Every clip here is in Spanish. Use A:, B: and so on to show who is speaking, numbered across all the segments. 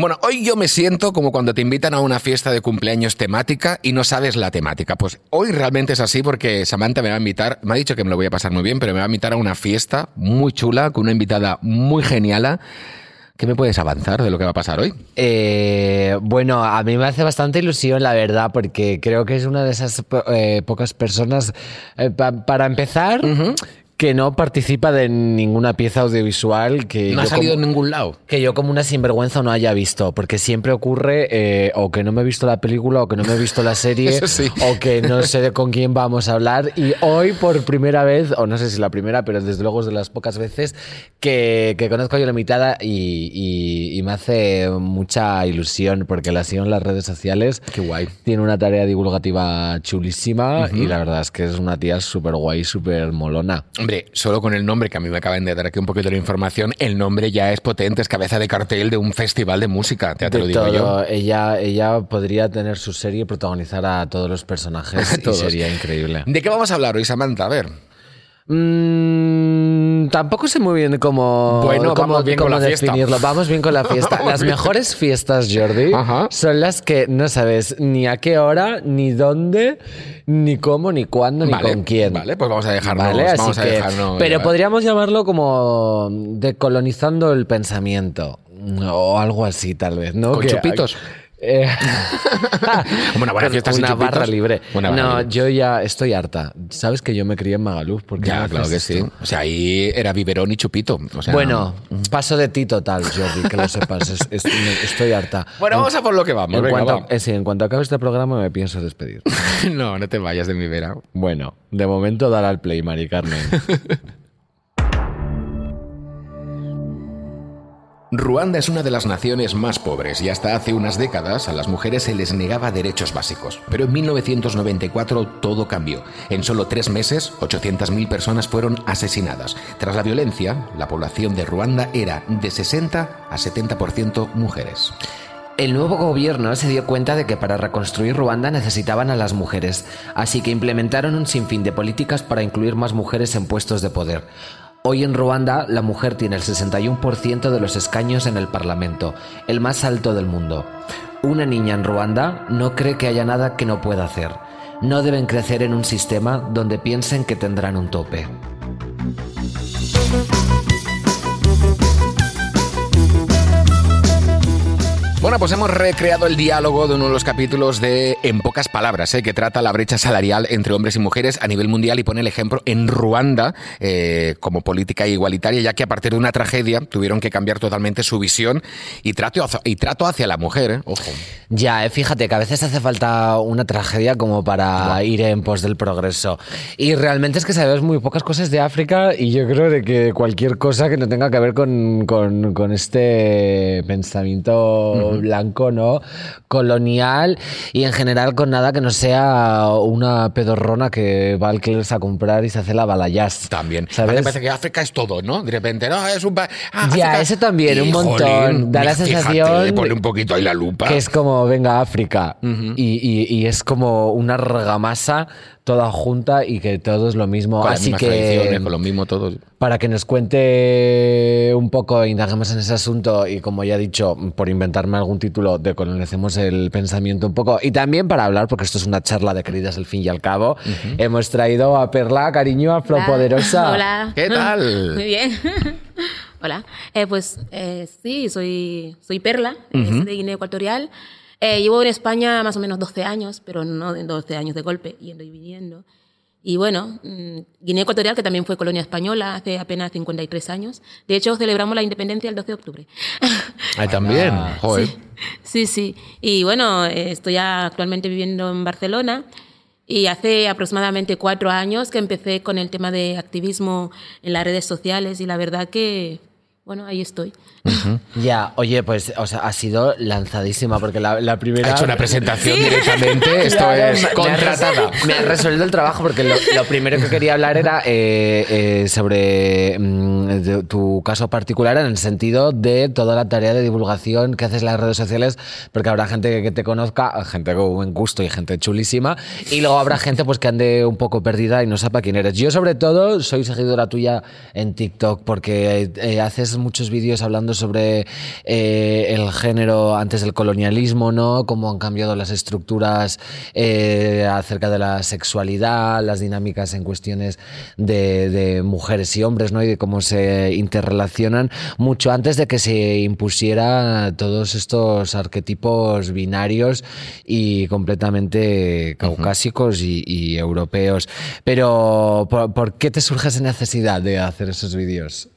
A: Bueno, hoy yo me siento como cuando te invitan a una fiesta de cumpleaños temática y no sabes la temática. Pues hoy realmente es así porque Samantha me va a invitar, me ha dicho que me lo voy a pasar muy bien, pero me va a invitar a una fiesta muy chula con una invitada muy geniala. ¿Qué me puedes avanzar de lo que va a pasar hoy?
B: Eh, bueno, a mí me hace bastante ilusión, la verdad, porque creo que es una de esas eh, pocas personas, eh, pa- para empezar, que no participa de ninguna pieza audiovisual que
A: No ha salido
B: como-
A: en ningún lado.
B: que yo como una sinvergüenza no haya visto, porque siempre ocurre eh, o que no me he visto la película o que no me he visto la serie
A: sí.
B: o que no sé de con quién vamos a hablar y hoy por primera vez, o no sé si la primera, pero desde luego es de las pocas veces que, que conozco yo la mitad y, y- y me hace mucha ilusión porque la sigo en las redes sociales.
A: Qué guay.
B: Tiene una tarea divulgativa chulísima y la verdad es que es una tía súper guay, súper molona.
A: Hombre, solo con el nombre, que a mí me acaban de dar aquí un poquito de información, el nombre ya es potente, es cabeza de cartel de un festival de música, ya te lo digo yo.
B: Ella, ella podría tener su serie y protagonizar a todos los personajes y
A: Todos.
B: sería increíble.
A: ¿De qué vamos a hablar hoy, Samantha? A ver.
B: Mm, tampoco sé muy bien cómo,
A: Bueno,
B: cómo-
A: vamos bien con la fiesta.
B: definirlo. Vamos bien con la fiesta. Las
A: bien.
B: mejores fiestas, Jordi,
A: Ajá.
B: son las que no sabes ni a qué hora, ni dónde, ni cómo, ni cuándo, ni con quién.
A: Vale, pues vamos a dejarnos.
B: Vale, así
A: vamos a
B: que- pero podríamos llamarlo como decolonizando el pensamiento o algo así tal vez, ¿no?
A: ¿Con
B: Que-
A: chupitos?
B: Eh,
A: Una
B: barra libre.
A: Una barra
B: no,
A: libre.
B: yo ya estoy harta. Sabes que yo me crié en Magaluf porque
A: Ya, claro que sí. O sea, ahí era biberón y chupito. O sea,
B: Bueno, paso de ti total, Jordi, que lo sepas. Es- es- estoy harta.
A: Bueno, vamos a por lo que vamos.
B: En
A: venga,
B: cuanto,
A: va.
B: eh, sí, en cuanto acabe este programa me pienso despedir.
A: No, no te vayas de mi vera.
B: Bueno, de momento dar al play, Mari Carmen.
A: Ruanda es una de las naciones más pobres y hasta hace unas décadas a las mujeres se les negaba derechos básicos. Pero en 1994 todo cambió. En solo tres meses, 800.000 personas fueron asesinadas. Tras la violencia, la población de Ruanda era de 60 a 70% mujeres.
B: El nuevo gobierno se dio cuenta de que para reconstruir Ruanda necesitaban a las mujeres, así que implementaron un sinfín de políticas para incluir más mujeres en puestos de poder. Hoy en Ruanda la mujer tiene el 61% de los escaños en el Parlamento, el más alto del mundo. Una niña en Ruanda no cree que haya nada que no pueda hacer. No deben crecer en un sistema donde piensen que tendrán un tope.
A: Bueno, pues hemos recreado el diálogo de uno de los capítulos de En pocas palabras, ¿eh? que trata la brecha salarial entre hombres y mujeres a nivel mundial y pone el ejemplo en Ruanda eh, como política igualitaria, ya que a partir de una tragedia tuvieron que cambiar totalmente su visión y trato, hacia- y trato hacia la mujer. ¿eh? Ojo.
B: Ya, eh, fíjate que a veces hace falta una tragedia como para ir en pos del progreso. Y realmente es que sabemos muy pocas cosas de África y yo creo de que cualquier cosa que no tenga que ver con, con- con este pensamiento blanco, ¿no? Colonial y en general con nada que no sea una pedorrona que va al Killers a comprar y se hace la balayás.
A: También.
B: ¿Sabes?
A: Me parece que África es todo, ¿no? De repente, no, es un... ah,
B: Ya,
A: África-
B: eso también, un montón. Da la
A: fíjate,
B: sensación
A: Pone un poquito ahí la lupa.
B: Que es como, venga, África. y, y- y es como una argamasa toda junta y que todo es lo mismo.
A: con
B: Así que,
A: tradiciones, con lo mismo todo.
B: para que nos cuente un poco, indaguemos en ese asunto y como ya he dicho, por inventarme algún título, decolonicemos el pensamiento un poco. Y también para hablar, porque esto es una charla de queridas al fin y al cabo, hemos traído a Perla, cariño, afropoderosa.
C: Hola.
A: ¿Qué tal?
C: Muy bien. Hola. Eh, pues eh, sí, soy, soy Perla, eh, soy de Guinea Ecuatorial. Eh, llevo en España más o menos 12 años, pero no de 12 años de golpe, yendo y viniendo. Y bueno, mm, Guinea Ecuatorial, que también fue colonia española hace apenas 53 años. De hecho, celebramos la independencia el 12 de octubre.
A: Ahí también. Joder.
C: Sí, sí, sí. Y bueno, eh, estoy actualmente viviendo en Barcelona y hace aproximadamente cuatro años que empecé con el tema de activismo en las redes sociales y la verdad que, bueno, ahí estoy.
B: Ya, oye, pues o sea, ha sido lanzadísima porque la, la primera...
A: Ha hecho una presentación directamente. Esto
B: Claro,
A: es
B: me- me ha
A: contratada.
B: Me ha resuelto el trabajo porque lo, lo primero que quería hablar era eh, eh, sobre mm, de tu caso particular en el sentido de toda la tarea de divulgación que haces en las redes sociales, porque habrá gente que, que te conozca, gente con buen gusto y gente chulísima, y luego habrá gente pues que ande un poco perdida y no sepa quién eres. Yo sobre todo soy seguidora tuya en TikTok porque eh, haces muchos vídeos hablando hablando sobre eh, el género antes del colonialismo, ¿no? Cómo han cambiado las estructuras eh, acerca de la sexualidad, las dinámicas en cuestiones de, de mujeres y hombres, ¿no? Y de cómo se interrelacionan mucho antes de que se impusiera todos estos arquetipos binarios y completamente caucásicos y, y europeos. Pero, ¿por, por qué te surge esa necesidad de hacer esos vídeos?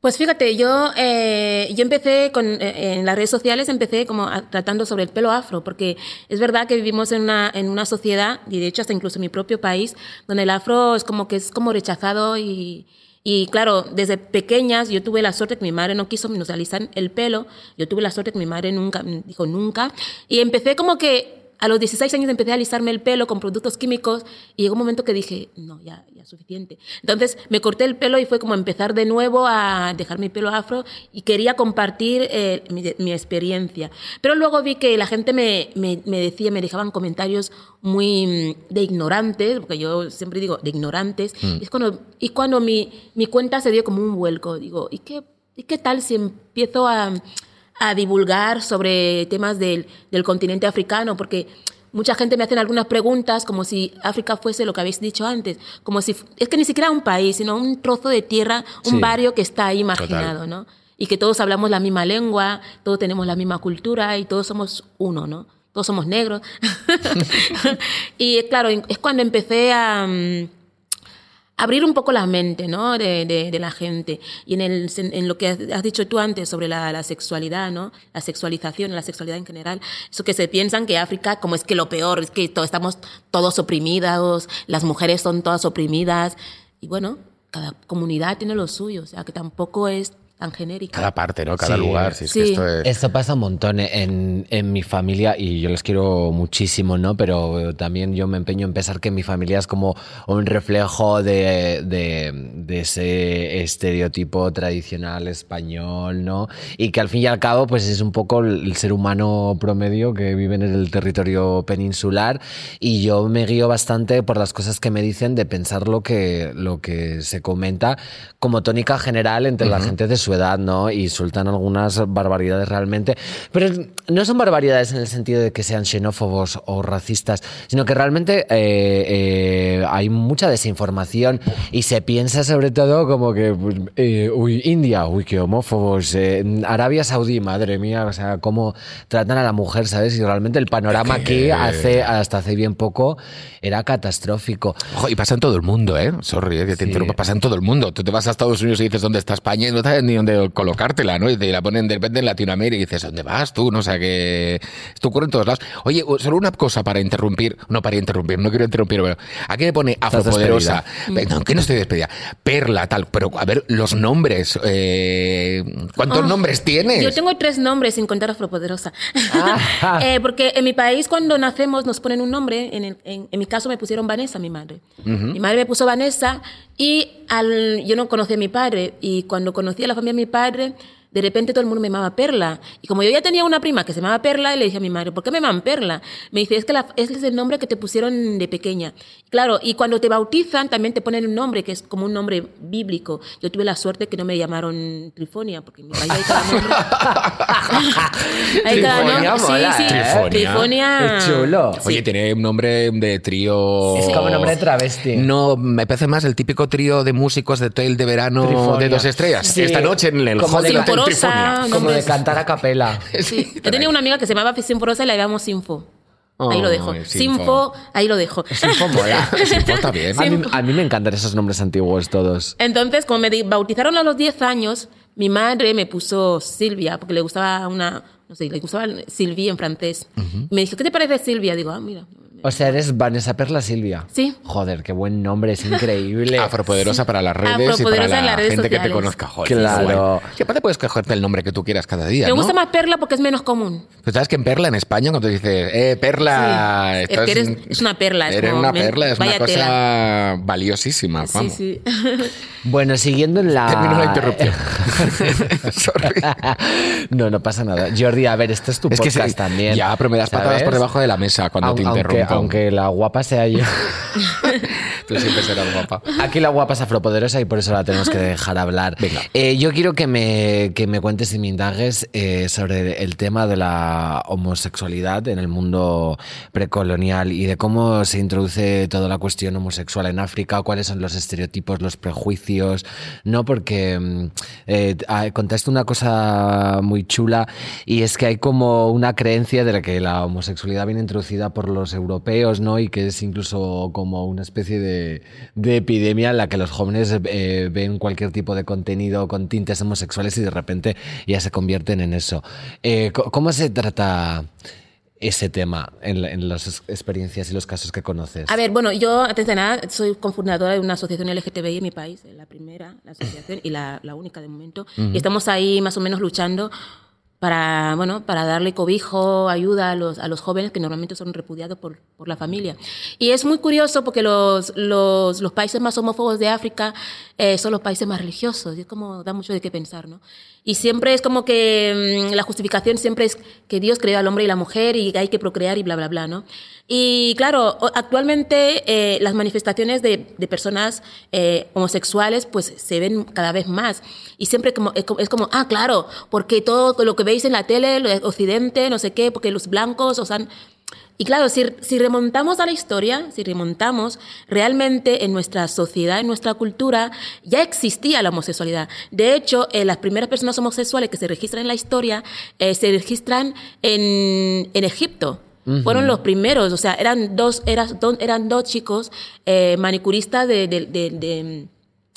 C: Pues fíjate, yo, eh, yo empecé con, eh, en las redes sociales, empecé como tratando sobre el pelo afro, porque es verdad que vivimos en una, en una sociedad, y de hecho hasta incluso en mi propio país, donde el afro es como que es como rechazado y, y claro, desde pequeñas yo tuve la suerte que mi madre no quiso nos alisar el pelo, yo tuve la suerte que mi madre nunca, dijo nunca, y empecé como que a los 16 años empecé a alisarme el pelo con productos químicos y llegó un momento que dije, no, ya, ya suficiente. Entonces me corté el pelo y fue como empezar de nuevo a dejar mi pelo afro y quería compartir eh, mi, mi experiencia. Pero luego vi que la gente me, me, me decía, me dejaban comentarios muy mm, de ignorantes, porque yo siempre digo de ignorantes, y, es cuando, y cuando mi, mi cuenta se dio como un vuelco, digo, ¿y qué, ¿y qué tal si empiezo a a divulgar sobre temas del, del continente africano, porque mucha gente me hacen algunas preguntas como si África fuese lo que habéis dicho antes, como si es que ni siquiera un país, sino un trozo de tierra, un
B: Sí.
C: barrio que está ahí marginado, ¿no? Y que todos hablamos la misma lengua, todos tenemos la misma cultura y todos somos uno, ¿no? Todos somos negros. y claro, es cuando empecé a mm, abrir un poco la mente ¿no? de, la gente. Y en, lo que has dicho tú antes sobre la, la sexualidad, ¿no? la sexualización, la sexualidad en general, eso que se piensan que África, como es que lo peor, es que to- estamos todos oprimidos, las mujeres son todas oprimidas. Y bueno, cada comunidad tiene lo suyo, o sea que tampoco es tan genérica.
A: Cada parte, ¿no? Cada
B: Sí.
A: lugar. Si es que
C: Sí.
A: esto es...
B: Esto pasa un montón en, en mi familia y yo les quiero muchísimo, ¿no? Pero también yo me empeño en pensar que mi familia es como un reflejo de, de, de ese estereotipo tradicional español, ¿no? Y que al fin y al cabo, pues es un poco el ser humano promedio que vive en el territorio peninsular y yo me guío bastante por las cosas que me dicen de pensar lo que, lo que se comenta como tónica general entre la gente de su edad, ¿no? Y sueltan algunas barbaridades realmente. Pero no son barbaridades en el sentido de que sean xenófobos o racistas, sino que realmente eh, eh, hay mucha desinformación y se piensa sobre todo como que, eh, uy, India, uy, qué homófobos, Arabia Saudí, madre mía, o sea, cómo tratan a la mujer, ¿sabes? Y realmente el panorama aquí hace, hasta hace bien poco era catastrófico.
A: Ojo, y pasa en todo el mundo, ¿eh? Sorry, que te
B: Sí.
A: interrumpa. Pasa en todo el mundo. Tú te vas a Estados Unidos y dices dónde está España y no sabes ni dónde colocártela, ¿no? Y te la ponen de repente en Latinoamérica y dices, ¿dónde vas tú? No o sea, que esto ocurre en todos lados. Oye, solo una cosa para interrumpir. No para interrumpir, no quiero interrumpir, pero aquí me pone afropoderosa. No, que no estoy despedida. Perla, tal. Pero, a ver, los nombres. eh, ¿Cuántos
C: Ah,
A: nombres tienes?
C: Yo tengo tres nombres sin contar Afropoderosa.
B: Ah.
C: Eh, porque en mi país cuando nacemos nos ponen un nombre. En, el- en- en mi caso me pusieron Vanessa, mi madre. Mi madre me puso Vanessa y al, yo no conocía a mi padre. Y cuando conocí a la familia de mi padre, de repente todo el mundo me llamaba Perla. Y como yo ya tenía una prima que se llamaba Perla, le dije a mi madre, ¿por qué me llaman Perla? Me dice, es que la- ese es el nombre que te pusieron de pequeña. Claro, y cuando te bautizan también te ponen un nombre que es como un nombre bíblico. Yo tuve la suerte que no me llamaron Trifonia, porque en mi país hay cada nombre. Hay cada
B: Trifonia
C: nombre.
B: mola,
C: sí, sí.
B: ¿eh?
A: Trifonia.
C: Trifonia.
B: Es chulo.
A: Oye, tiene un nombre de trío.
B: Es como nombre de travesti.
A: No, me parece más el típico trío de músicos de hotel de verano
B: Trifonia.
A: de dos estrellas.
B: Sí.
A: Esta noche en el
B: de
A: Hotel
C: Sinforosa.
B: Como de cantar a capela.
C: Sí. Yo tenía una amiga que se llamaba Sinforosa y la llamamos Sinfo. Ahí lo dejo.
A: Sinfo.
C: Sinfo, ahí lo dejo.
B: Sinfo mola.
A: Sinfo está bien.
B: A mí, a mí me encantan esos nombres antiguos todos.
C: Entonces, como me bautizaron a los 10 años, mi madre me puso Silvia, porque le gustaba una, no sé, le gustaba Sylvie en francés. Me dijo, ¿qué te parece Silvia? Digo, ah, mira.
B: O sea, eres Vanessa Perla Silvia.
C: Sí.
B: Joder, qué buen nombre, es increíble.
A: Afropoderosa para las redes y para la gente que te conozca. Joder,
B: Claro.
A: Que aparte puedes cogerte el nombre que tú quieras cada día,
C: Me
A: ¿no?
C: gusta más Perla porque es menos común.
A: Pues sabes que en Perla, en España, cuando dices, eh, Perla,
C: Sí.
A: estás-
C: Es que eres- es una perla, es
A: eres
C: como,
A: una perla, es una cosa
C: tela.
A: valiosísima.
C: Sí,
A: Vamos.
C: sí.
B: Bueno, siguiendo en la.
A: Termino la interrupción. Sorry.
B: no, no pasa nada. Jordi, a ver, este es tu
A: Es que
B: podcast
A: se-
B: también.
A: Ya, pero me das patadas por debajo de la mesa cuando te
B: Aun-
A: interrumpo.
B: Aunque la guapa sea yo.
A: Tú siempre serás guapa.
B: Aquí la guapa es afropoderosa y por eso la tenemos que dejar hablar.
A: Venga.
B: Eh, yo quiero que me, que me cuentes y me indagues eh, sobre el tema de la homosexualidad en el mundo precolonial y de cómo se introduce toda la cuestión homosexual en África, cuáles son los estereotipos, los prejuicios, ¿no? Porque mm, eh, ah, contaste una cosa muy chula y es que hay como una creencia de la que la homosexualidad viene introducida por los europeos, ¿no? Y que es incluso como una especie de, de epidemia en la que los jóvenes eh, ven cualquier tipo de contenido con tintes homosexuales y de repente ya se convierten en eso. Eh, ¿Cómo se trata ese tema en, en las experiencias y los casos que conoces?
C: A ver, bueno, yo, antes de nada, soy cofundadora de una asociación LGTBI en mi país, la primera, la asociación, y la, la única de momento. Y estamos ahí más o menos luchando para, bueno, para darle cobijo, ayuda a los, a los jóvenes que normalmente son repudiados por, por la familia. Y es muy curioso porque los, los, países más homófobos de África eh, son los países más religiosos. Y es como, da mucho de qué pensar, ¿no? Y siempre es como que mm, la justificación siempre es que Dios creó al hombre y la mujer y hay que procrear y bla, bla, bla, ¿no? Y claro, actualmente eh, las manifestaciones de, de personas eh, homosexuales pues se ven cada vez más. Y siempre como, es, como, es como, ah, claro, porque todo lo que veis en la tele, lo de Occidente, no sé qué, porque los blancos os han... Y claro, si, si remontamos a la historia, si remontamos, realmente en nuestra sociedad, en nuestra cultura, ya existía la homosexualidad. De hecho, eh, las primeras personas homosexuales que se registran en la historia eh, se registran en, en Egipto. Fueron los primeros, o sea, eran dos, eran, eran dos chicos eh, manicuristas de, de- de- de-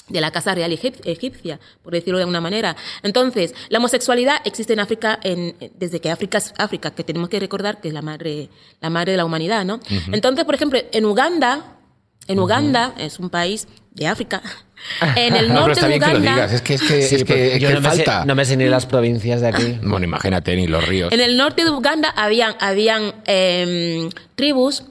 C: de la Casa Real egip- egipcia, por decirlo de alguna manera. Entonces, la homosexualidad existe en África en- desde que África es África, que tenemos que recordar que es la madre, la madre de la humanidad, ¿no? Entonces, por ejemplo, en Uganda, en Uganda, es un país de África, en el
A: No,
C: norte
A: está
C: de
A: bien que lo
C: Uganda,
A: digas. Es que, es que,
B: Sí,
A: es que,
B: porque
A: es
B: yo
A: que
B: no, me sé,
A: falta.
B: no me sé ni las provincias de aquí.
A: Bueno, imagínate, ni los ríos.
C: En el norte de Uganda habían, habían em, tribus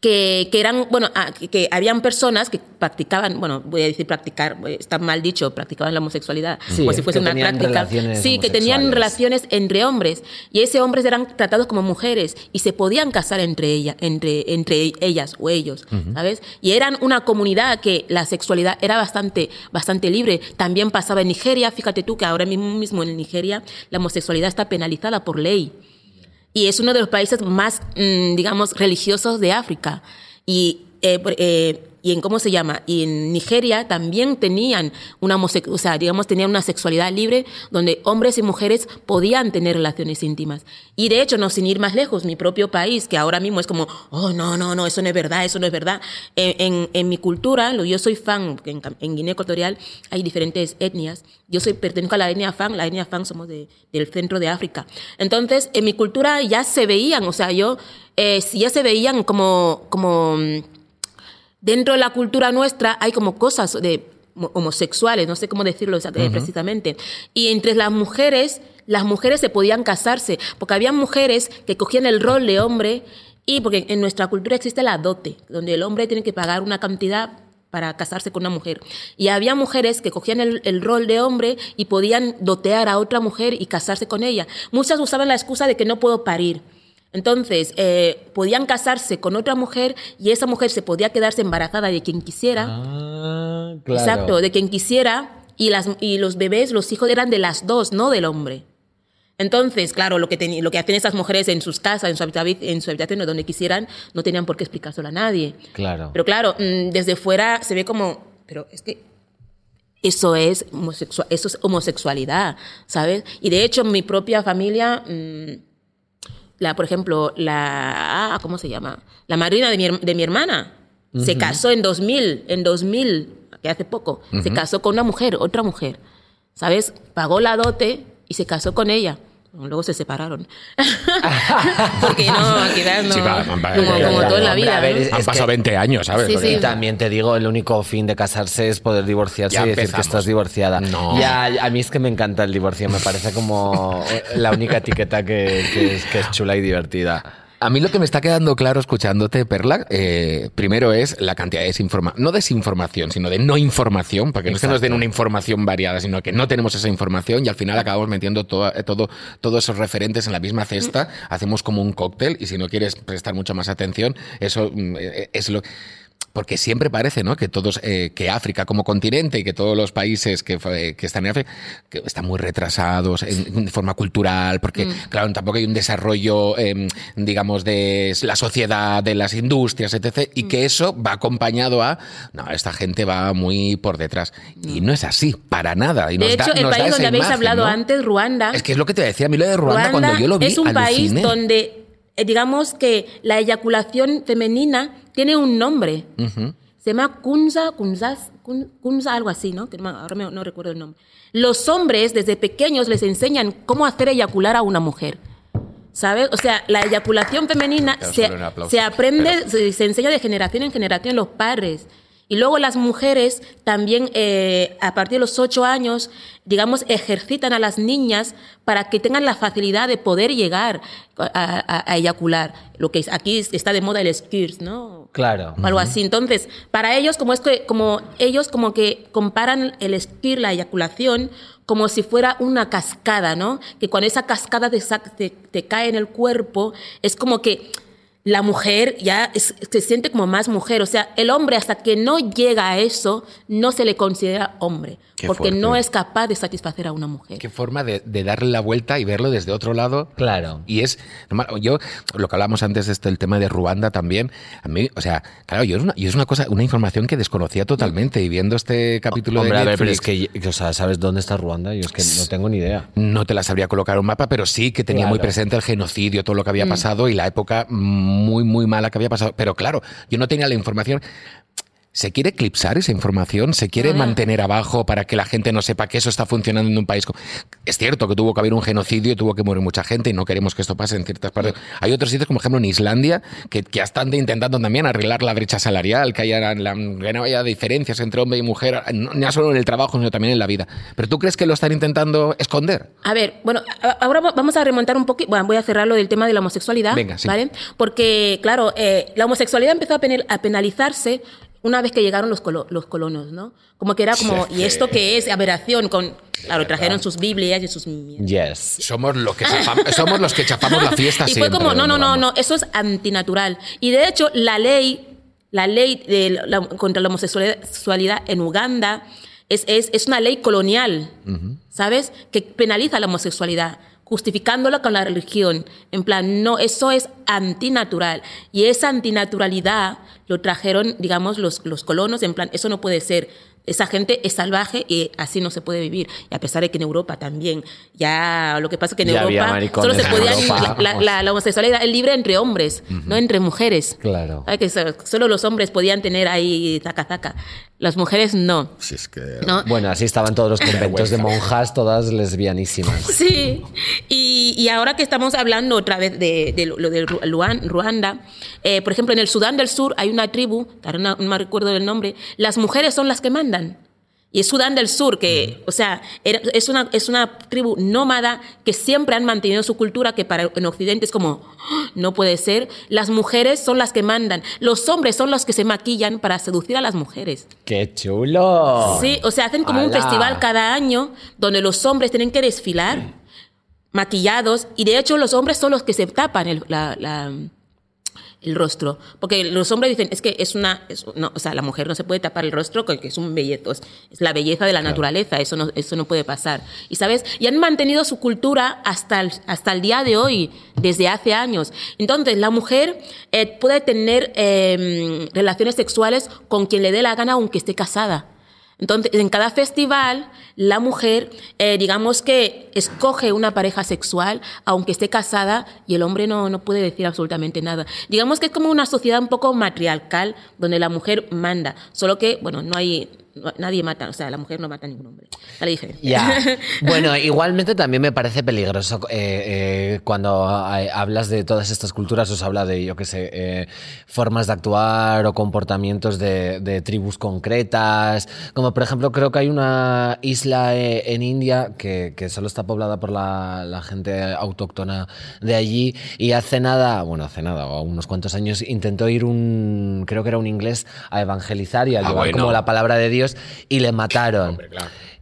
C: que, que eran, bueno, ah, que, habían personas que practicaban, bueno, voy a decir practicar, eh, está mal dicho, practicaban la homosexualidad,
B: Sí,
C: como si fuese una práctica. Sí, que tenían relaciones entre hombres y esos hombres eran tratados como mujeres y se podían casar entre ella, entre, entre ellas o ellos, ¿sabes? Y eran una comunidad que la sexualidad era bastante, bastante libre. También pasaba en Nigeria, fíjate tú que ahora mismo, mismo en Nigeria la homosexualidad está penalizada por ley y es uno de los países más, mm, digamos, religiosos de África. Y, eh, eh, y en cómo se llama, y en Nigeria también tenían una o sea, digamos, tenían una sexualidad libre donde hombres y mujeres podían tener relaciones íntimas. Y de hecho, no sin ir más lejos, mi propio país, que ahora mismo es como, oh, no, no, no, eso no es verdad, eso no es verdad. En, en- en mi cultura, yo soy fan, en, en Guinea Ecuatorial hay diferentes etnias. Yo soy, pertenezco a la etnia fan, la etnia fan somos de- del centro de África. Entonces, en mi cultura ya se veían, o sea, yo, eh, ya se veían como, como, mm, dentro de la cultura nuestra hay como cosas de mo- homosexuales, no sé cómo decirlo eh, precisamente. Y entre las mujeres, las mujeres se podían casarse, porque había mujeres que cogían el rol de hombre y porque en nuestra cultura existe la dote, donde el hombre tiene que pagar una cantidad para casarse con una mujer. Y había mujeres que cogían el, el rol de hombre y podían dotear a otra mujer y casarse con ella. Muchas usaban la excusa de que no puedo parir. Entonces, eh, podían casarse con otra mujer y esa mujer se podía quedarse embarazada de quien quisiera.
B: Ah, claro.
C: Exacto, de quien quisiera. Y, las, y los bebés, los hijos eran de las dos, no del hombre. Entonces, claro, lo que, teni- lo que hacen esas mujeres en sus casas, en su, en su habitación o donde quisieran, no tenían por qué explicárselo a nadie.
B: Claro.
C: Pero claro, mm, desde fuera se ve como, pero es que eso es, homosexua- eso es homosexualidad, ¿sabes? Y de hecho, mi propia familia, mm, la, por ejemplo, la, ah, ¿cómo se llama? La madrina de mi, de mi hermana se casó en 2000, en 2000, que hace poco, se casó con una mujer, otra mujer, ¿sabes? Pagó la dote y se casó con ella. Luego se separaron. Porque no, quizás no.
A: Sí, va, va, va,
C: como como en la vida.
B: a ver,
C: ¿no?
B: es-
A: Han pasado
B: que-
A: 20 años, ¿sabes?
C: Sí,
B: Y también te digo, el único fin de casarse es poder divorciarse
A: Ya
B: y decir que estás divorciada.
A: No.
B: Ya, a mí es que me encanta el divorcio, me parece como la única etiqueta que, que es, que es chula y divertida.
A: A mí lo que me está quedando claro escuchándote, Perla, eh, primero es la cantidad de desinformación, no desinformación, sino de no información, porque no es que nos den una información variada, sino que no tenemos esa información y al final acabamos metiendo todo, eh, todo, todos esos referentes en la misma cesta, hacemos como un cóctel y si no quieres prestar mucha más atención, eso mm, eh, es lo... porque siempre parece, ¿no? Que todos, eh, que África como continente y que todos los países que, están en África que están muy retrasados en, de forma cultural, porque, claro, tampoco hay un desarrollo, eh, digamos, de la sociedad, de las industrias, etc. Y que eso va acompañado a, no, esta gente va muy por detrás. Y no es así, para nada. Y
C: De
A: nos da-
C: hecho, el
A: nos da
C: país
A: esa
C: donde habéis
A: imagen,
C: hablado
A: ¿no?
C: antes, Ruanda,
A: Es que es lo que te decía a mí lo de Ruanda, cuando yo lo vi.
C: es un país donde, eh, digamos que la eyaculación femenina tiene un nombre. Se llama Kunza, Kunzas, Kun- Kunza, algo así, ¿no? Que no me- ahora no recuerdo el nombre. Los hombres desde pequeños les enseñan cómo hacer eyacular a una mujer. ¿Sabes? O sea, la eyaculación femenina se,
A: aplauso.
C: se aprende, se, se enseña de generación en generación los padres. Y luego las mujeres también, eh, a partir de los ocho años, digamos, ejercitan a las niñas para que tengan la facilidad de poder llegar a, a- a eyacular. Lo que es- aquí está de moda el squirt, ¿no?
B: Claro.
C: o algo así. Entonces, para ellos, como es que, como ellos como que comparan el squirt, la eyaculación, como si fuera una cascada, ¿no? Que cuando esa cascada te, sa- te- te cae en el cuerpo, es como que la mujer ya es- se siente como más mujer. O sea, el hombre hasta que no llega a eso, no se le considera hombre.
A: Qué
C: porque
A: fuerte.
C: no es capaz de satisfacer a una mujer.
A: Qué forma de, de darle la vuelta y verlo desde otro lado.
B: Claro.
A: Y es, normal. yo, lo que hablamos antes de esto, el tema de Ruanda también, a mí, o sea, claro, yo es una, yo es una cosa, una información que desconocía totalmente y viendo este capítulo
B: Hombre,
A: de
B: a ver, pero es que, o sea, ¿sabes dónde está Ruanda? Yo es que no tengo ni idea.
A: no te la sabría colocar un mapa, pero sí que tenía muy
B: Claro.
A: presente el genocidio, todo lo que
C: Mm.
A: había pasado y la época muy, muy mala que había pasado. Pero claro, yo no tenía la información. ¿Se quiere eclipsar esa información? ¿Se quiere mantener abajo para que la gente no sepa que eso está funcionando en un país? Es cierto que tuvo que haber un genocidio, tuvo que morir mucha gente y no queremos que esto pase en ciertas partes. Hay otros sitios, como ejemplo en Islandia, que, que están intentando también arreglar la brecha salarial, que, haya la- que no haya diferencias entre hombre y mujer, no, no solo en el trabajo, sino también en la vida. ¿Pero tú crees que lo están intentando esconder?
C: A ver, bueno, ahora va- vamos a remontar un poquito, bueno, voy a cerrar lo del tema de la homosexualidad,
A: Venga, sí.
C: ¿vale? Porque, claro, eh, la homosexualidad empezó a, penal- a penalizarse una vez que llegaron los, colo- los colonos, ¿no? Como que era como, ¿y esto qué es? Aberración, con, claro, trajeron sus Biblias y sus...
B: Yes.
A: Somos, los que chafam- somos los que chafamos la fiesta
C: Y
A: siempre.
C: fue como, no, no, no, no, eso es antinatural. Y de hecho, la ley, la ley de la- contra la homosexualidad en Uganda es, es, es una ley colonial, ¿sabes? Que penaliza la homosexualidad, justificándola con la religión. En plan, no, eso es antinatural. Y esa antinaturalidad lo trajeron, digamos, los, los colonos, en plan, eso no puede ser. Esa gente es salvaje y así no se puede vivir. Y a pesar de que en Europa también, ya lo que pasa es que en
B: Ya
C: Europa solo se
B: Europa.
C: la, la- la- la homosexualidad es libre entre hombres, no entre mujeres.
B: Claro.
C: Que so- solo los hombres podían tener ahí zaca zaca. Las mujeres no.
A: Si es que...
C: ¿no?
B: Bueno, así estaban todos los conventos de monjas, todas lesbianísimas.
C: Sí, y, y ahora que estamos hablando otra vez de, de lo de Ruanda, eh, por ejemplo, en el Sudán del Sur hay una tribu, ahora no, no me recuerdo del nombre, las mujeres son las que mandan. Y es Sudán del Sur, que, o sea, era- es, una, es una tribu nómada que siempre han mantenido su cultura, que para en Occidente es como, "Ah, no puede ser. Las mujeres son las que mandan. Los hombres son los que se maquillan para seducir a las mujeres.
B: ¡Qué chulo!
C: Sí, o sea, hacen como un festival cada año donde los hombres tienen que desfilar maquillados y de hecho los hombres son los que se tapan el, la- la- el rostro. Porque los hombres dicen, es que es una... es- no, o sea, la mujer no se puede tapar el rostro porque es un bellezo, es, es la belleza de la naturaleza, eso no, eso no puede pasar. Y sabes, y han mantenido su cultura hasta el, hasta el día de hoy, desde hace años. Entonces, la mujer eh, puede tener eh, relaciones sexuales con quien le dé la gana aunque esté casada. Entonces, en cada festival, la mujer, eh, digamos que escoge una pareja sexual, aunque esté casada, y el hombre no, no puede decir absolutamente nada. Digamos que es como una sociedad un poco matriarcal, donde la mujer manda, solo que, bueno, no hay, nadie mata, o sea, la mujer no mata a ningún hombre. La diferencia.
B: Ya. Bueno, igualmente también me parece peligroso eh, eh, cuando hablas de todas estas culturas, os habla de, yo qué sé, eh, formas de actuar o comportamientos de, de tribus concretas. Como por ejemplo, creo que hay una isla eh, en India que, que solo está poblada por la, la gente autóctona de allí y hace nada, bueno, hace nada, o unos cuantos años, intentó ir un, creo que era un inglés, a evangelizar y a
A: Ah,
B: llevar
A: bueno.
B: como la palabra de Dios y le mataron.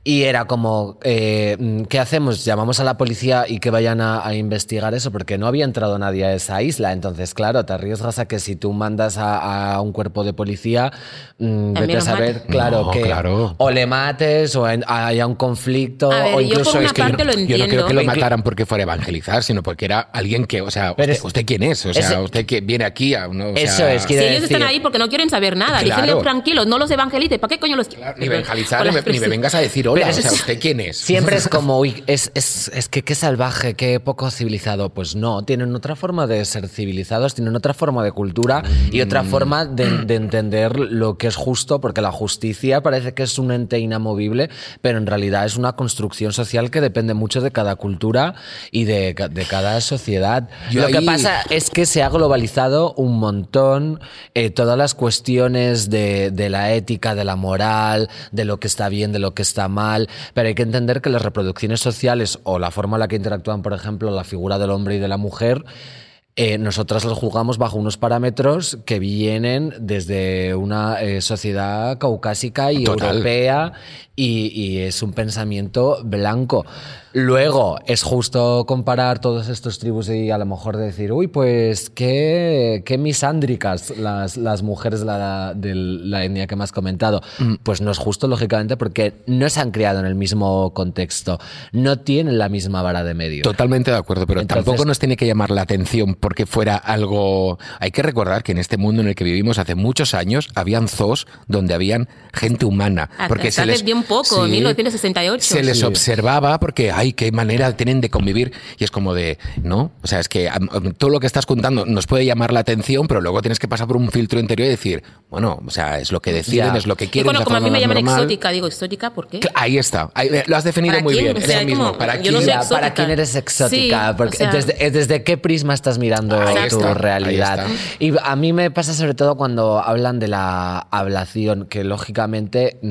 B: Y era como, eh, ¿qué hacemos? Llamamos a la policía y que vayan a, a investigar eso, porque no había entrado nadie a esa isla. Entonces, claro, te arriesgas a que si tú mandas a, a un cuerpo de policía, mm, vete a saber,
C: mate.
B: claro,
A: No,
B: que
A: claro.
B: o le mates o en- haya un conflicto
C: A ver,
B: o
C: yo
B: incluso
C: por una
B: es que
C: parte lo
A: Yo no creo que lo mataran porque fuera a evangelizar, sino porque era alguien que, o sea, usted,
B: es-
A: ¿usted quién es? O sea,
B: ese-
A: usted que viene aquí a uno, o
B: Eso es,
C: Si
B: quiere
C: ellos están
B: decir-
C: ahí porque no quieren saber nada,
A: Claro.
C: tranquilos, no los evangelices. ¿Para qué coño los
A: Claro, ni evangelizar, ni me, ni me
C: expresión.
A: vengas a decir hola,
B: Pero
A: o sea,
B: es-
A: ¿usted quién es?
B: Siempre es como, uy, es, es, es que qué salvaje, qué poco civilizado. Pues no, tienen otra forma de ser civilizados, tienen otra forma de cultura y otra
A: Mm.
B: forma de, de entender lo que es justo, porque la justicia parece que es un ente inamovible, pero en realidad es una construcción social que depende mucho de cada cultura y de, ca- de cada sociedad.
A: Yo
B: lo que pasa es que se ha globalizado un montón eh, todas las cuestiones de, de la ética, de la moral, de lo que está bien, de lo que está mal, pero hay que entender que las reproducciones sociales o la forma en la que interactúan, por ejemplo, la figura del hombre y de la mujer, eh, nosotras las juzgamos bajo unos parámetros que vienen desde una eh, sociedad caucásica y
A: Total.
B: europea y, y es un pensamiento blanco. Luego, es justo comparar todos estos tribus y a lo mejor decir, uy, pues qué, qué misándricas las, las mujeres de la, de la etnia que me has comentado. Pues no es justo, lógicamente, porque no se han criado en el mismo contexto, no tienen la misma vara de medio.
A: Totalmente de acuerdo, pero
B: Entonces-
A: tampoco nos tiene que llamar la atención porque fuera algo... Hay que recordar que en este mundo en el que vivimos hace muchos años habían zoos donde habían gente humana.
C: Hasta
A: Porque se les,
C: bien poco, en 1968.
A: Se les
B: Sí.
A: observaba porque, ay, qué manera tienen de convivir. Y es como de, ¿no? O sea, es que todo lo que estás contando nos puede llamar la atención, pero luego tienes que pasar por un filtro interior y decir, bueno, o sea, es lo que deciden,
B: Ya.
A: es lo que quieren.
C: bueno,
A: la
C: como a mí me llaman
A: normal.
C: exótica, digo, ¿exótica por qué?
A: Ahí está, ahí- lo has definido
C: ¿Para
A: muy
C: quién?
A: bien.
C: O
A: Es
C: sea,
A: lo mismo.
C: como-
A: ¿Para quién?
C: no soy
B: Ya, ¿Para quién eres exótica?
C: Sí,
B: Porque
C: o sea-
B: desde, desde qué prisma estás mirando
A: Ahí
B: tu
A: está,
B: realidad. Y a mí me pasa sobre todo cuando hablan de la ablación, que lógicamente mm,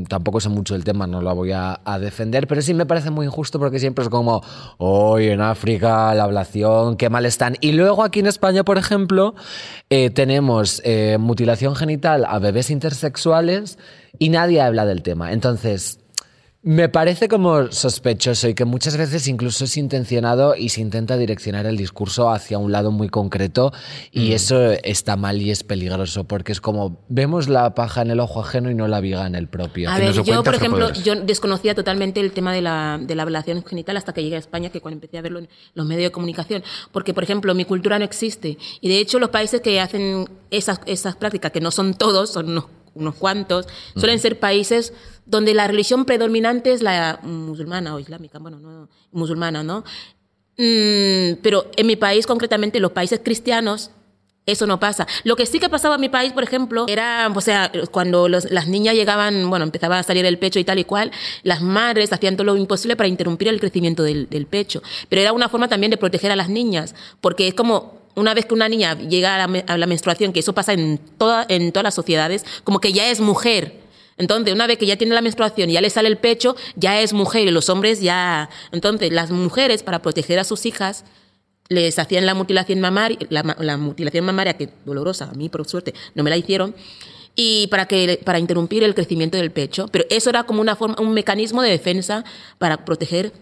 B: mm, tampoco sé mucho del tema, no lo voy a, a defender, pero sí me parece muy injusto porque siempre es como, hoy en África la ablación, qué mal están. Y luego aquí en España, por ejemplo, eh, tenemos eh, mutilación genital a bebés intersexuales y nadie habla del tema. Entonces... Me parece como sospechoso y que muchas veces incluso es intencionado y se intenta direccionar el discurso hacia un lado muy concreto y eso está mal y es peligroso porque es como vemos la paja en el ojo ajeno y no la viga en el propio.
C: A ver, yo, por ejemplo, yo desconocía totalmente el tema de la, de la ablación genital hasta que llegué a España, que cuando empecé a verlo en los medios de comunicación. Porque, por ejemplo, mi cultura no existe. Y de hecho, los países que hacen esas, esas prácticas, que no son todos, son unos, unos cuantos, suelen ser países donde la religión predominante es la musulmana o islámica, bueno, no, musulmana, ¿no? Mm, pero en mi país, concretamente, los países cristianos, eso no pasa. Lo que sí que pasaba en mi país, por ejemplo, era, o sea, cuando los- las niñas llegaban, bueno, empezaba a salir el pecho y tal y cual, las madres hacían todo lo imposible para interrumpir el crecimiento del, del pecho. Pero era una forma también de proteger a las niñas, porque es como una vez que una niña llega a la, menstruación, que eso pasa en, toda, en todas las sociedades, como que ya es mujer. Entonces, una vez que ya tiene la menstruación y ya le sale el pecho, ya es mujer y los hombres ya... Entonces, las mujeres, para proteger a sus hijas, les hacían la mutilación mamaria, la, la mutilación mamaria, que dolorosa, a mí por suerte no me la hicieron, y para, que, para interrumpir el crecimiento del pecho. Pero eso era como una forma, un mecanismo de defensa para proteger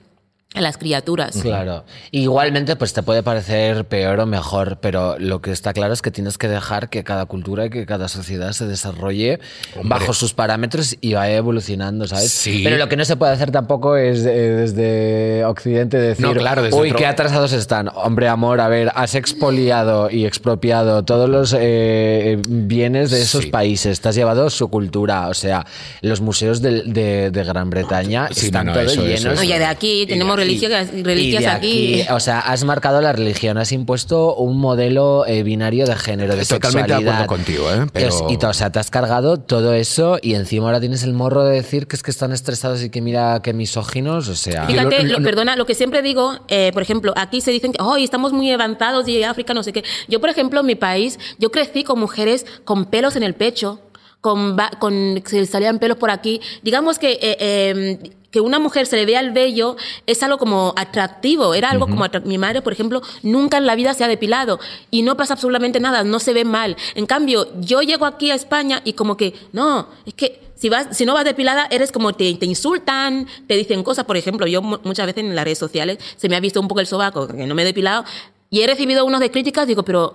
C: a las criaturas.
B: Claro. Igualmente, pues te puede parecer peor o mejor, pero lo que está claro es que tienes que dejar que cada cultura y que cada sociedad se desarrolle bajo sus parámetros y vaya evolucionando, ¿sabes?
A: Sí.
B: Pero lo que no se puede hacer tampoco es eh, desde Occidente decir,
A: No, claro, desde
B: uy,
A: otro-
B: qué atrasados están. Hombre, amor, a ver, has expoliado y expropiado todos los eh, bienes de esos
A: Sí.
B: países, te has llevado su cultura, o sea, los museos de, de- de Gran Bretaña
A: Sí,
B: están
A: no, no,
B: todos
A: eso- eso
B: llenos
C: No, ya de aquí tenemos religias,
B: y
C: reliquias
B: de
C: aquí.
B: O sea, has marcado la religión, has impuesto un modelo eh, binario de género, de
A: Totalmente de
B: sexualidad.
A: acuerdo contigo, ¿eh? Pero-
B: Y, o sea, te has cargado todo eso y encima ahora tienes el morro de decir que es que están estresados y que mira que misóginos, o sea...
C: Fíjate,
A: lo-
C: lo-
A: lo-
C: perdona, lo que siempre digo, eh, por ejemplo, aquí se dicen que hoy estamos muy avanzados y África no sé qué. Yo, por ejemplo, en mi país, yo crecí con mujeres con pelos en el pecho, con, va- con se salían pelos por aquí. Digamos que eh, eh, que una mujer se le vea el vello es algo como atractivo, era algo como atrac- mi madre, por ejemplo, nunca en la vida se ha depilado y no pasa absolutamente nada, no se ve mal. En cambio, yo llego aquí a España y como que, no, es que si, vas, si no vas depilada, eres como te, te insultan, te dicen cosas. Por ejemplo, yo mu- muchas veces en las redes sociales se me ha visto un poco el sobaco, que no me he depilado, y he recibido unos de críticas, digo, pero.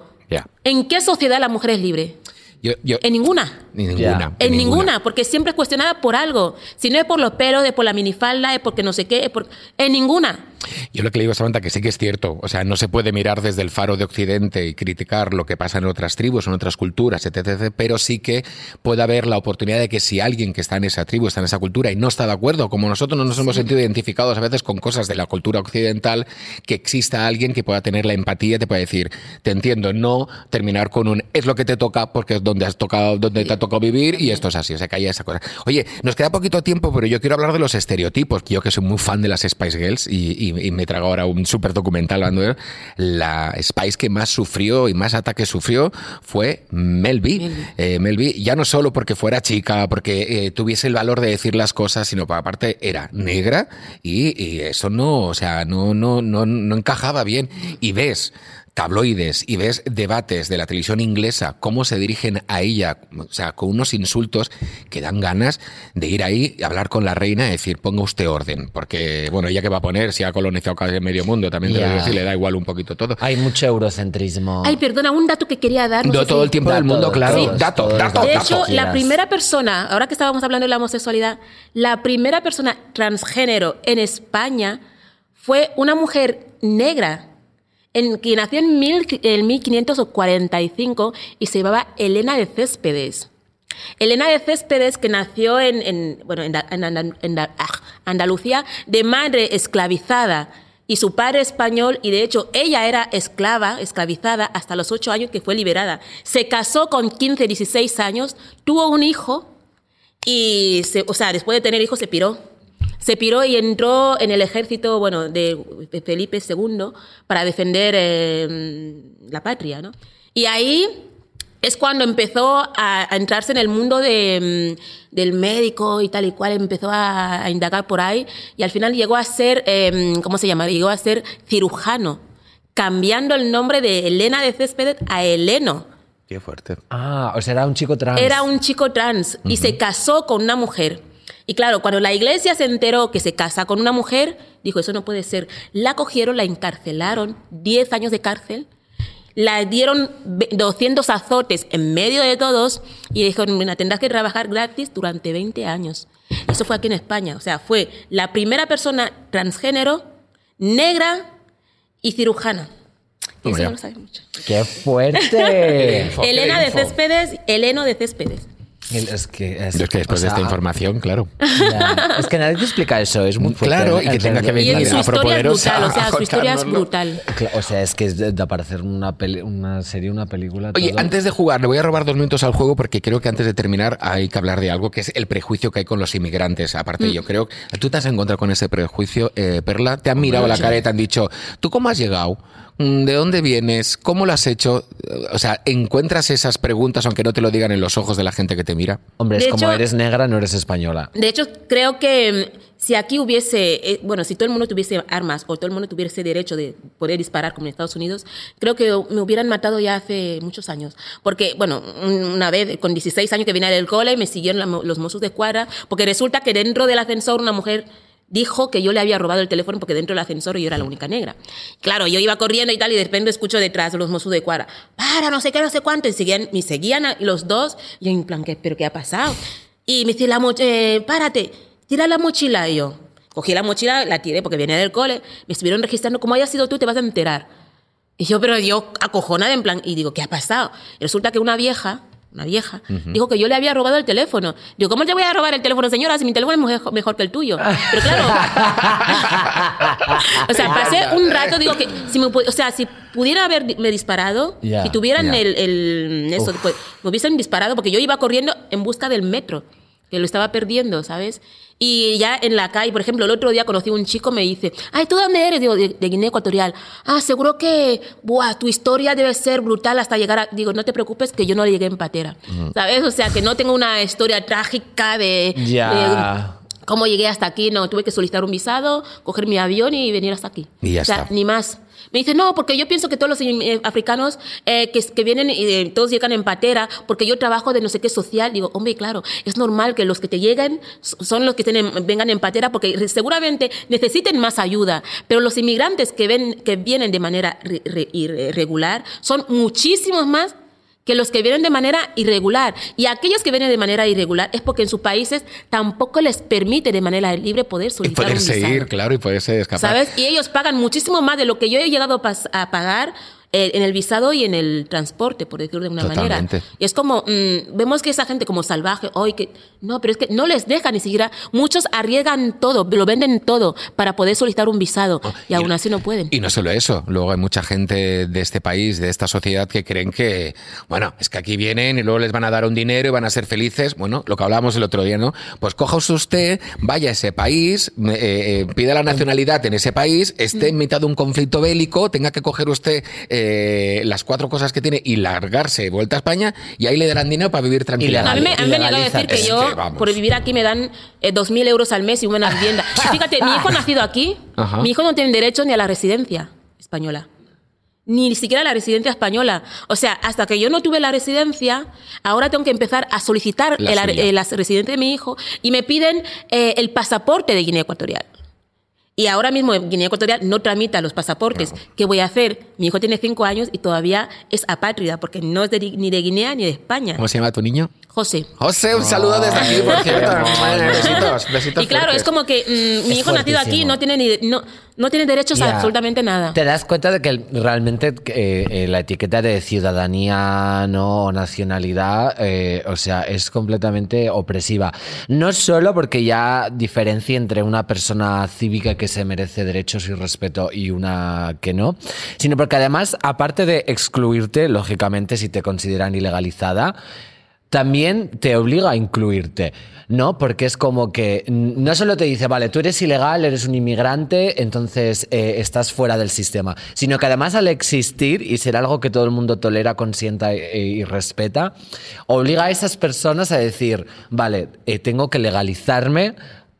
C: ¿en qué sociedad la mujer es libre?
A: Yo, yo-
C: En ninguna.
A: Ni ninguna.
C: En ninguna, porque siempre es cuestionada por algo. Si no es por los pelos, es por la minifalda, es porque no sé qué, es por... En ninguna.
A: Yo lo que le digo a Samantha que sí que es cierto, o sea, no se puede mirar desde el faro de Occidente y criticar lo que pasa en otras tribus, en otras culturas, etc, pero sí que puede haber la oportunidad de que si alguien que está en esa tribu, está en esa cultura y no está de acuerdo, como nosotros no nos hemos sentido identificados a veces con cosas de la cultura occidental, que exista alguien que pueda tener la empatía, te pueda decir, te entiendo, no terminar con un es lo que te toca porque es donde has tocado, donde te ha tocado vivir y esto es así, o sea, que haya esa cosa. Oye, nos queda poquito tiempo, pero yo quiero hablar de los estereotipos, yo que soy muy fan de las Spice Girls y, y- y me trago ahora un súper documental hablando de la Spice que más sufrió y más ataques sufrió fue Mel B.
C: Mel B.
A: Eh, ya no solo porque fuera chica, porque eh, tuviese el valor de decir las cosas, sino porque aparte era negra y, y eso no, o sea, no, no, no, no encajaba bien. Y ves tabloides y ves debates de la televisión inglesa, cómo se dirigen a ella, o sea, con unos insultos que dan ganas de ir ahí y hablar con la reina y decir, ponga usted orden, porque, bueno, ella que va a poner, si ha colonizado casi medio mundo, también te lo decir, le da igual un poquito todo.
B: Hay mucho eurocentrismo.
C: Ay, perdona, un dato que quería dar. no
A: todo
C: si-
A: el tiempo del mundo, claro.
B: todos,
A: dato,
B: todos
A: dato,
C: De hecho,
A: dato.
C: la primera persona, ahora que estábamos hablando de la homosexualidad, la primera persona transgénero en España fue una mujer negra, en, que nació en, mil, en 1545 y se llamaba Elena de Céspedes. Elena de Céspedes, que nació en, en, bueno, en, ah, Andalucía, de madre esclavizada y su padre español, y de hecho ella era esclava, esclavizada hasta los ocho años que fue liberada. Se casó con 15, 16 años, tuvo un hijo y, o sea, después de tener hijos se piró. Se piró y entró en el ejército, bueno, de Felipe II para defender eh, la patria, ¿no? Y ahí es cuando empezó a, a entrarse en el mundo de, mm, del médico y tal y cual, empezó a, a indagar por ahí y al final llegó a ser, eh, ¿cómo se llama? Llegó a ser cirujano, cambiando el nombre de Elena de Céspedes a Heleno.
A: Qué fuerte.
B: Ah, o sea, era un chico trans.
C: Era un chico trans y se casó con una mujer. Y claro, cuando la iglesia se enteró que se casa con una mujer, dijo, eso no puede ser. La cogieron, la encarcelaron, 10 años de cárcel, la dieron ve- 200 azotes en medio de todos y dijeron, mira, tendrás que trabajar gratis durante 20 años. Eso fue aquí en España. O sea, fue la primera persona transgénero, negra y cirujana. Eso no lo sabe mucho.
B: ¡Qué fuerte!
C: Elena de. Céspedes, Heleno de Céspedes.
B: Es que, es,
A: es que después
B: o
A: de
B: sea,
A: esta información, claro.
B: ya. Es que nadie te explica eso, es muy fuerte.
A: Claro, y que tenga que
C: Y
A: venir
C: su historia es
A: Afropoderosa
C: brutal, o sea,
A: a
C: su historia es brutal.
B: O sea, es que es de, de aparecer una, peli- una serie, una película.
A: Oye,
B: todo.
A: antes de jugar, le voy a robar dos minutos al juego porque creo que antes de terminar hay que hablar de algo que es el prejuicio que hay con los inmigrantes. Aparte, yo creo tú te has encontrado con ese prejuicio, eh, Perla. Te han mirado a la cara y te han dicho, ¿tú cómo has llegado? Mm, ¿De dónde vienes? ¿Cómo lo has hecho? O sea, ¿encuentras esas preguntas aunque no te lo digan en los ojos de la gente que te mira?
B: Hombre, es como eres negra, no eres española.
C: De hecho, creo que mm, si aquí hubiese, eh, bueno, si todo el mundo tuviese armas o todo el mundo tuviese derecho de poder disparar como en Estados Unidos, creo que me hubieran matado ya hace muchos años. Porque, bueno, un- una vez con 16 años que vine del cole, me siguieron los mozos de cuadra, porque resulta que dentro del ascensor una mujer dijo que yo le había robado el teléfono porque dentro del ascensor yo era la única negra. Claro, yo iba corriendo y tal y de repente escucho detrás los mozos de cuadra, para, no sé qué, no sé cuánto, y seguían, seguían a- los dos, yo en plan, ¿qué, ¿pero qué ha pasado? Y me dice, la eh, párate, tira la mochila. Y yo cogí la mochila, la tiré porque venía del cole, me estuvieron registrando, como hayas sido tú, te vas a enterar. Y yo, pero yo acojonada en plan, y digo, ¿qué ha pasado? Y resulta que una vieja, una vieja, dijo que yo le había robado el teléfono. Digo, ¿cómo te voy a robar el teléfono, señora, si mi teléfono es mejor, que el tuyo? Pero claro, o sea, pasé un rato, digo que, si me, o sea, si pudiera haberme disparado,
B: Ya,
C: si tuvieran
B: ya.
C: el, el- eso, pues, me hubiesen disparado, porque yo iba corriendo en busca del metro, que lo estaba perdiendo, ¿sabes? Y ya en la calle, por ejemplo, el otro día conocí a un chico, me dice, ay, ¿tú dónde eres? Digo, de, de Guinea Ecuatorial. Ah, seguro que, buah, tu historia debe ser brutal hasta llegar a... Digo, no te preocupes que yo no llegué en patera, ¿sabes? O sea, que no tengo una historia trágica de... ¿Cómo llegué hasta aquí? No, tuve que solicitar un visado, coger mi avión y venir hasta aquí.
A: Y ya
C: o sea,
A: está.
C: ni más. Me dice, no, porque yo pienso que todos los eh, africanos eh, que, que vienen, eh, todos llegan en patera, porque yo trabajo de no sé qué social. Digo, hombre, claro, es normal que los que te lleguen son los que tienen, vengan en patera, porque seguramente necesiten más ayuda. Pero los inmigrantes que, ven, que vienen de manera re- re- irregular son muchísimos más que los que vienen de manera irregular. Y aquellos que vienen de manera irregular es porque en sus países tampoco les permite de manera libre poder
A: Y
C: solicitar un
A: poderse
C: visado.
A: ir, claro, y poderse escapar.
C: ¿Sabes? Y ellos pagan muchísimo más de lo que yo he llegado a pagar eh, en el visado y en el transporte, por decirlo de una
A: Totalmente.
C: manera. Y es como, mm, vemos que esa gente como salvaje, hoy que no, pero es que no les deja ni siquiera, muchos arriesgan todo, lo venden todo para poder solicitar un visado y, aún
A: no-
C: así no pueden.
A: Y no solo eso, luego hay mucha gente de este país, de esta sociedad, que creen que, bueno, es que aquí vienen y luego les van a dar un dinero y van a ser felices. Bueno, lo que hablábamos el otro día, ¿no? Pues coja usted, vaya a ese país, eh, eh, pida la nacionalidad en ese país, esté en mitad de un conflicto bélico, tenga que coger usted eh, las cuatro cosas que tiene y largarse vuelta a España y ahí le darán dinero para vivir
C: a mí me han llegado a decir que
A: Es
C: yo,
A: que,
C: por vivir aquí, me dan eh, 2.000 euros al mes y una vivienda. Fíjate, mi hijo nacido aquí,
A: Ajá.
C: mi hijo no tiene derecho ni a la residencia española. Ni siquiera a la residencia española. O sea, hasta que yo no tuve la residencia, ahora tengo que empezar a solicitar
A: La
C: el- eh, la residencia de mi hijo y me piden eh, el pasaporte de Guinea Ecuatorial. Y ahora mismo en Guinea Ecuatorial no tramita los pasaportes. ¿Qué voy a hacer? Mi hijo tiene cinco años y todavía es apátrida porque no es de- ni de Guinea ni de España.
A: ¿Cómo se llama tu niño?
C: José.
A: José, un saludo desde aquí, por cierto. Besitos, besitos
C: Y claro,
A: fuertes.
C: es como que mm, mi
B: Es
C: hijo nacido aquí
B: fuertísimo.
C: no tiene ni no, no tiene derechos a
B: Ya.
C: absolutamente nada.
B: Te das cuenta de que realmente eh, eh, la etiqueta de ciudadanía no o nacionalidad, eh, o sea, es completamente opresiva. No solo porque ya diferencia entre una persona cívica que se merece derechos y respeto y una que no, sino porque además, aparte de excluirte, lógicamente, si te consideran ilegalizada, también te obliga a incluirte, ¿no? Porque es como que no solo te dice, vale, tú eres ilegal, eres un inmigrante, entonces eh, estás fuera del sistema, sino que además al existir y ser algo que todo el mundo tolera, consienta y, y respeta, obliga a esas personas a decir, vale, eh, tengo que legalizarme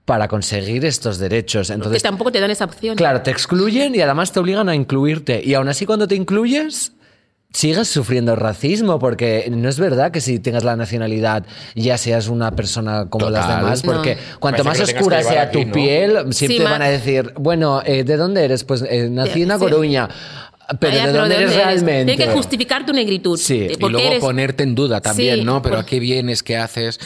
B: para conseguir estos derechos.
C: que
B: Entonces,
C: tampoco te dan esa opción.
B: Claro, te excluyen y además te obligan a incluirte. Y aún así cuando te incluyes, sigues sufriendo racismo, porque no es verdad que si tengas la nacionalidad ya seas una persona como las demás, porque
C: No.
B: cuanto
A: Parece
B: más
A: que
B: oscura
A: que
B: sea
A: aquí,
B: tu
A: ¿no?
B: piel, siempre
C: Sí,
B: van a decir, bueno, eh, ¿de dónde eres? Pues eh, nací en A
C: Sí.
B: Coruña. Pero ¿de
C: pero
B: dónde eres realmente?
C: Tienes que justificar tu negritud.
B: Sí.
C: Eh,
A: Y luego
C: eres-
A: ponerte en duda también,
C: Sí,
A: ¿no? Pero ¿a qué vienes? ¿Qué haces?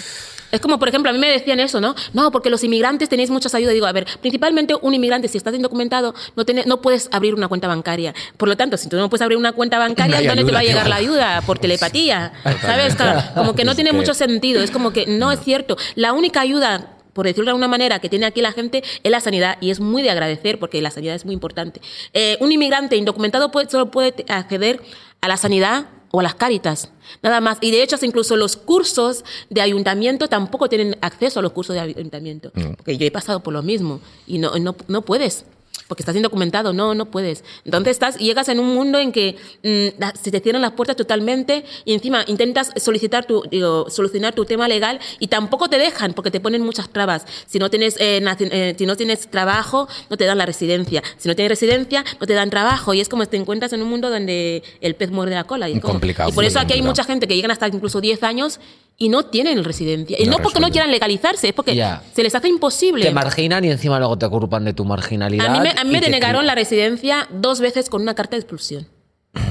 C: Es como, por ejemplo, a mí me decían eso, ¿no? No, porque los inmigrantes tenéis muchas ayudas. Digo, a ver, principalmente un inmigrante, si estás indocumentado, no, tiene- no puedes abrir una cuenta bancaria. Por lo tanto, si tú no puedes abrir una cuenta bancaria,
A: No
C: ¿dónde te va a llegar la ayuda? Por telepatía. ¿Sabes? Claro, como que no tiene mucho sentido. Es como que no es cierto. La única ayuda por decirlo de alguna manera, que tiene aquí la gente es la sanidad y es muy de agradecer porque la sanidad es muy importante. Eh, un inmigrante indocumentado puede- solo puede acceder a la sanidad o a las cáritas, nada más. Y de hecho, incluso los cursos de ayuntamiento tampoco tienen acceso a los cursos de ayuntamiento, porque yo he pasado por lo mismo y no, no, no puedes. Porque estás indocumentado, no, no puedes. Entonces estás, llegas en un mundo en que mm, se te cierran las puertas totalmente y encima intentas solicitar tu, digo, solucionar tu tema legal y tampoco te dejan porque te ponen muchas trabas. Si no tienes, eh, eh, si no tienes trabajo, no te dan la residencia. Si no tienes residencia, no te dan trabajo. Y es como te encuentras en un mundo donde el pez muerde la cola. Y, es como-
A: Complicado,
C: y por eso aquí hay mucha gente que llegan hasta incluso 10 años y no tienen residencia. Y
A: No
C: no, porque
A: resuelven.
C: no quieran legalizarse, es porque
B: Ya.
C: se les hace imposible.
B: Te marginan y encima luego te culpan de tu marginalidad.
C: A mí me, a mí me
B: te
C: denegaron
B: cri-
C: la residencia dos veces con una carta de expulsión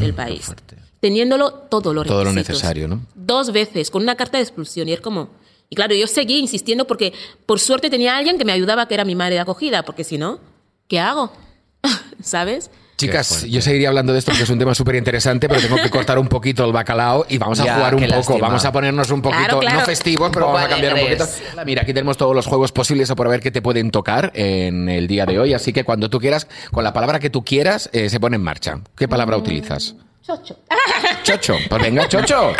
C: del país. Teniéndolo todo lo
A: Todo lo necesario, ¿no?
C: Dos veces con una carta de expulsión. Y es como. Y claro, yo seguí insistiendo porque por suerte tenía alguien que me ayudaba, que era mi madre de acogida, porque si no, ¿qué hago? ¿Sabes?
A: Chicas, yo seguiría hablando de esto porque es un tema súper interesante, pero tengo que cortar un poquito el bacalao y vamos a
B: Ya,
A: jugar un poco.
B: lástima.
A: Vamos a ponernos un poquito,
C: Claro, claro.
A: no festivos, pero vamos a
B: ¿Cuál
A: cambiar un poquito. Mira, aquí tenemos todos los juegos posibles por ver qué te pueden tocar en el día de hoy, así que cuando tú quieras, con la palabra que tú quieras, eh, se pone en marcha. ¿Qué palabra utilizas?
C: Chocho.
A: Chocho. Pues venga, chocho.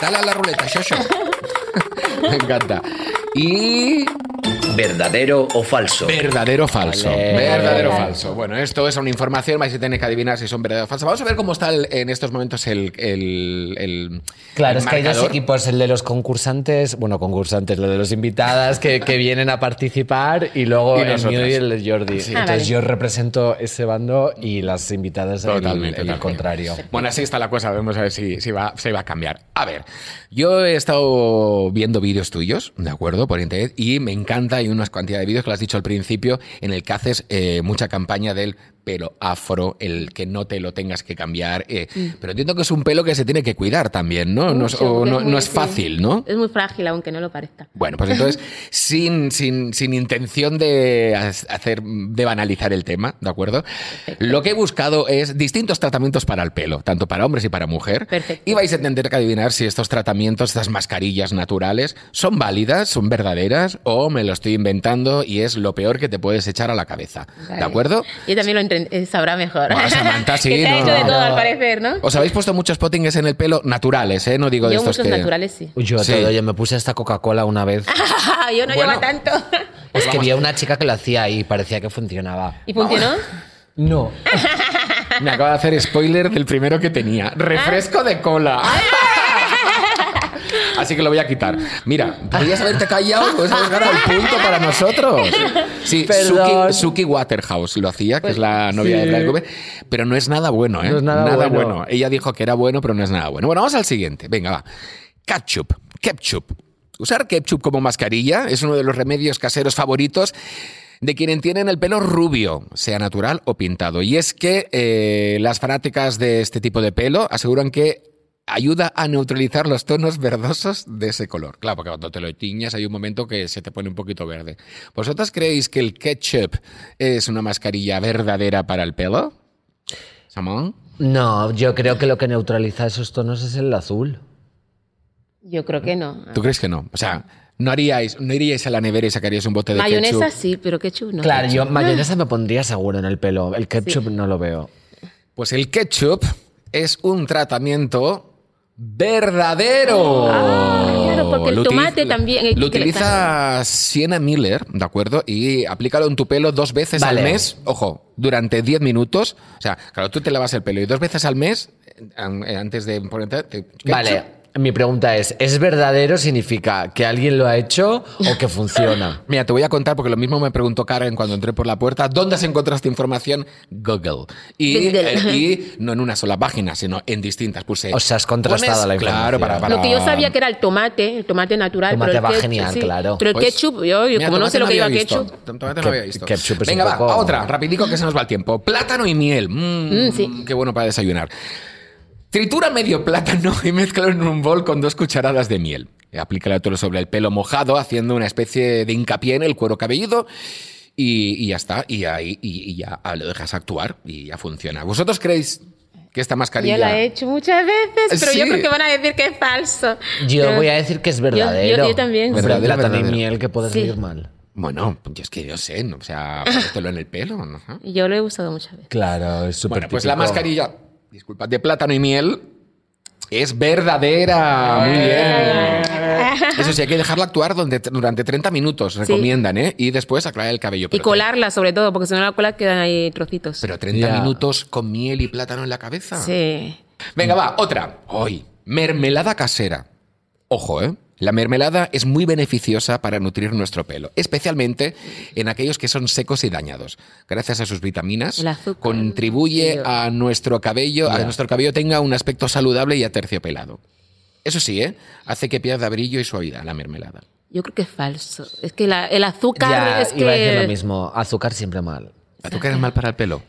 A: Dale a la ruleta, chocho. Me encanta. Y
D: ¿Verdadero o falso?
A: Verdadero o falso. Verdadero o falso. Bueno, esto es una información, vais a tener que adivinar si son verdadero o falso. Vamos a ver cómo está el- en estos momentos el. el, el-
B: Claro,
A: el
B: es que hay dos equipos, el de los concursantes, bueno, concursantes, lo de los invitadas que, que vienen a participar y luego
A: Y
B: el mío y el de Jordi.
C: Ah,
B: Entonces
C: vale.
B: yo represento ese bando y las invitadas el-
A: Totalmente,
B: el,
A: totalmente.
B: contrario.
A: Bueno, así está la cosa. Vamos a ver si, si va, si va a cambiar. A ver, yo he estado viendo vídeos tuyos, ¿de acuerdo? Por internet y me encanta. Hay unas cantidad de vídeos que lo has dicho al principio en el que haces eh, mucha campaña del pelo afro, el que no te lo tengas que cambiar. eh, Pero entiendo que es un pelo que se tiene que cuidar también, ¿no? No es, o no,
C: muy-
A: no es
C: sí.
A: fácil, ¿no?
C: Es muy frágil, aunque no lo parezca.
A: Bueno, pues entonces, sin, sin, sin intención de hacer, de banalizar el tema, ¿de acuerdo? Lo que he buscado es distintos tratamientos para el pelo, tanto para hombres y para mujer.
C: Perfecto.
A: Y vais a tener que adivinar si estos tratamientos, estas mascarillas naturales, son válidas, son verdaderas, o me lo estoy inventando y es lo peor que te puedes echar a la cabeza. ¿De
C: Vale.
A: acuerdo?
C: Yo también lo eh, sabrá mejor.
A: Bueno, Samantha, sí,
C: que te ha
A: no,
C: de
A: no.
C: todo, al parecer, ¿no?
A: Os habéis puesto muchos pottings en el pelo naturales, ¿eh? No digo de
C: Yo
A: estos
C: muchos
A: que...
C: naturales sí.
B: Yo
A: Sí.
B: todo, yo me puse esta Coca-Cola una vez.
C: yo no
A: Bueno.
C: llevo tanto.
B: Es que vi a una chica que lo hacía y parecía que funcionaba.
C: ¿Y funcionó?
B: No.
A: Me acaba de hacer spoiler del primero que tenía. Refresco de cola. Así que lo voy a quitar. Mira, podrías haberte callado, pues haber ganado el punto para nosotros. Sí. Suki, Suki Waterhouse lo hacía, que es
C: Pues,
A: la novia de Cooper, pero no es nada bueno, ¿eh?
B: No es nada bueno.
A: Ella dijo que era bueno, pero no es nada bueno. Bueno, vamos al siguiente. Venga, va. Ketchup. Ketchup. Usar ketchup como mascarilla es uno de los remedios caseros favoritos de quienes tienen el pelo rubio, sea natural o pintado. Y es que eh, las fanáticas de este tipo de pelo aseguran que ayuda a neutralizar los tonos verdosos de ese color. Claro, porque cuando te lo tiñas hay un momento que se te pone un poquito verde. ¿Vosotras creéis que el ketchup es una mascarilla verdadera para el pelo? ¿Samón?
B: No, yo creo que lo que neutraliza esos tonos es el azul.
C: Yo creo que no.
A: ¿Tú crees que no? O sea, no haríais, no iríais a la nevera y sacaríais un bote de
C: Mayonesa
A: ketchup.
C: sí, pero ketchup no.
B: Claro, yo mayonesa me pondría seguro en el pelo. El ketchup
C: Sí.
B: no lo veo.
A: Pues el ketchup es un tratamiento verdadero.
C: Ah, claro, porque el
A: Lo
C: tomate
A: utiliza-
C: también,
A: Lo utiliza Sienna Miller, ¿de acuerdo? Y aplícalo en tu pelo dos veces
B: Vale.
A: al mes. Ojo, durante 10 minutos. O sea, claro, tú te lavas el pelo y dos veces al mes, an- eh, antes de ponerte.
B: Vale, mi pregunta es, ¿es verdadero significa que alguien lo ha hecho o que funciona?
A: Mira, te voy a contar porque lo mismo me preguntó Karen cuando entré por la puerta. ¿Dónde has encontrado esta información? Google. Y, eh, y no en una sola página, sino en distintas. Puse.
B: O sea, has contrastado
A: pones-
B: la
A: Claro,
B: información.
A: para, para-
C: Lo que yo sabía que era el tomate, el tomate natural.
B: Tomate
C: pero el
B: va
C: ketchup,
B: genial,
C: sí.
B: claro.
C: Pero el
A: Pues,
C: ketchup, yo, yo
A: mira,
C: como no sé lo que lleva ketchup.
A: Tomate no había visto.
B: ketchup es
A: Venga,
B: un
A: va,
B: poco-
A: otra, rapidico que se nos va el tiempo. Plátano y miel. Mm,
C: Mm, sí.
A: Qué bueno para desayunar. Tritura medio plátano y mezclalo en un bol con dos cucharadas de miel. Aplícalo todo sobre el pelo mojado, haciendo una especie de hincapié en el cuero cabelludo. Y, y ya está. Y ahí y, y ya lo dejas actuar y ya funciona. ¿Vosotros creéis que esta mascarilla.
C: Yo la he hecho muchas veces, pero yo
A: Sí.
C: creo que van a decir que es falso.
B: Yo
C: Pero-
B: voy a decir que es
C: yo-
B: verdadero.
C: yo también.
A: Verdadero,
B: plátano y
A: verdadero.
B: miel que puede
C: Sí.
B: salir mal.
A: Bueno, yo es que yo sé, ¿no? o sea, ponértelo en el pelo. ¿no?
C: Yo lo he usado muchas veces.
B: Claro, es súper
A: Bueno, pues la
B: típico.
A: mascarilla, disculpad, de plátano y miel es verdadera. Muy bien. Eso sí, hay que dejarla actuar donde- durante 30 minutos, recomiendan, ¿eh? Y después aclarar el cabello.
C: Y
A: pero
C: colarla sobre todo, porque si no la cola quedan ahí trocitos.
A: Pero 30
B: Ya.
A: minutos con miel y plátano en la cabeza.
C: Sí.
A: Venga, va, otra. Hoy, mermelada casera. Ojo, ¿eh? La mermelada es muy beneficiosa para nutrir nuestro pelo, especialmente en aquellos que son secos y dañados. Gracias a sus vitaminas,
C: El azúcar.
A: contribuye
C: Tío.
A: a nuestro cabello, a que
B: Ya.
A: nuestro cabello tenga un aspecto saludable y aterciopelado. Eso sí, ¿eh? Hace que pierda brillo y suavidad la mermelada.
C: Yo creo que es falso. Es que la- el azúcar
B: Ya,
C: es
B: iba a decir lo
C: que...
B: mismo. Azúcar siempre mal.
A: ¿El azúcar es mal para el pelo?